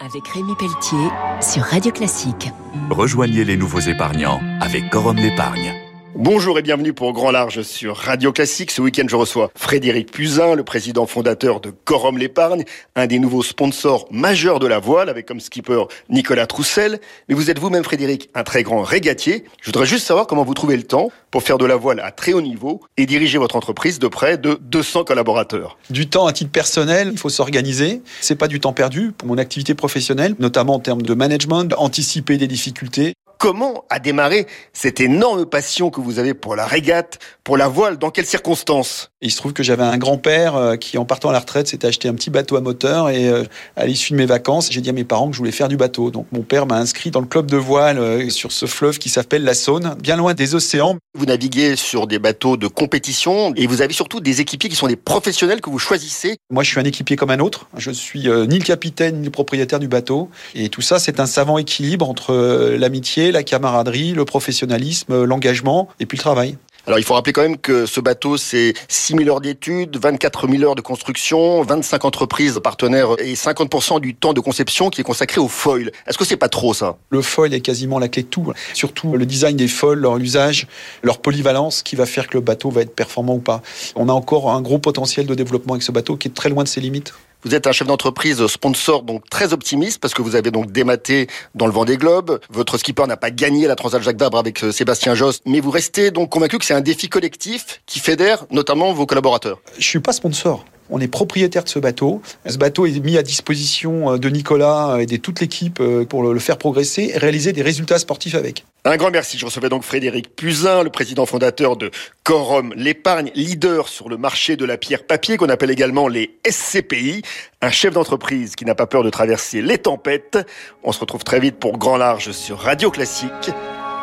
avec Rémi Pelletier sur Radio Classique. Rejoignez les nouveaux épargnants avec Corum l'épargne. Bonjour et bienvenue pour Grand Large sur Radio Classique. Ce week-end, je reçois Frédéric Puzin, le président fondateur de Corum l'épargne, un des nouveaux sponsors majeurs de la voile, avec comme skipper Nicolas Troussel. Mais vous êtes vous-même, Frédéric, un très grand régatier. Je voudrais juste savoir comment vous trouvez le temps pour faire de la voile à très haut niveau et diriger votre entreprise de près de 200 collaborateurs. Du temps à titre personnel, il faut s'organiser. C'est pas du temps perdu pour mon activité professionnelle, notamment en termes de management, anticiper des difficultés. Comment a démarré cette énorme passion que vous avez pour la régate, pour la voile? Dans quelles circonstances? Il se trouve que j'avais un grand-père euh, qui, en partant à la retraite, s'était acheté un petit bateau à moteur et euh, à l'issue de mes vacances, j'ai dit à mes parents que je voulais faire du bateau. Donc mon père m'a inscrit dans le club de voile euh, sur ce fleuve qui s'appelle la Saône, bien loin des océans. Vous naviguez sur des bateaux de compétition et vous avez surtout des équipiers qui sont des professionnels que vous choisissez. Moi, je suis un équipier comme un autre. Je suis ni le capitaine ni le propriétaire du bateau. Et tout ça, c'est un savant équilibre entre l'amitié, la camaraderie, le professionnalisme, l'engagement et puis le travail. Alors il faut rappeler quand même que ce bateau, c'est 6 000 heures d'études, 24 000 heures de construction, 25 entreprises partenaires et 50% du temps de conception qui est consacré au foil. Est-ce que c'est pas trop ça? Le foil est quasiment la clé de tout. Surtout le design des foils, leur usage, leur polyvalence qui va faire que le bateau va être performant ou pas. On a encore un gros potentiel de développement avec ce bateau qui est très loin de ses limites. Vous êtes un chef d'entreprise sponsor donc très optimiste parce que vous avez donc dématé dans le Vendée Globe. Votre skipper n'a pas gagné la Transat Jacques Vabre avec euh, Sébastien Jost, mais vous restez donc convaincu que c'est un défi collectif qui fédère notamment vos collaborateurs. Je suis pas sponsor. On est propriétaire de ce bateau. Ce bateau est mis à disposition euh, de Nicolas et de toute l'équipe euh, pour le faire progresser et réaliser des résultats sportifs avec. Un grand merci. Je recevais donc Frédéric Puzin, le président fondateur de Corum l'épargne, leader sur le marché de la pierre papier qu'on appelle également les SCPI, un chef d'entreprise qui n'a pas peur de traverser les tempêtes. On se retrouve très vite pour Grand Large sur Radio Classique.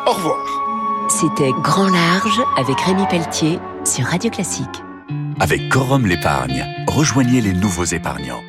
Au revoir. C'était Grand Large avec Rémi Pelletier sur Radio Classique. Avec Corum l'épargne, rejoignez les nouveaux épargnants.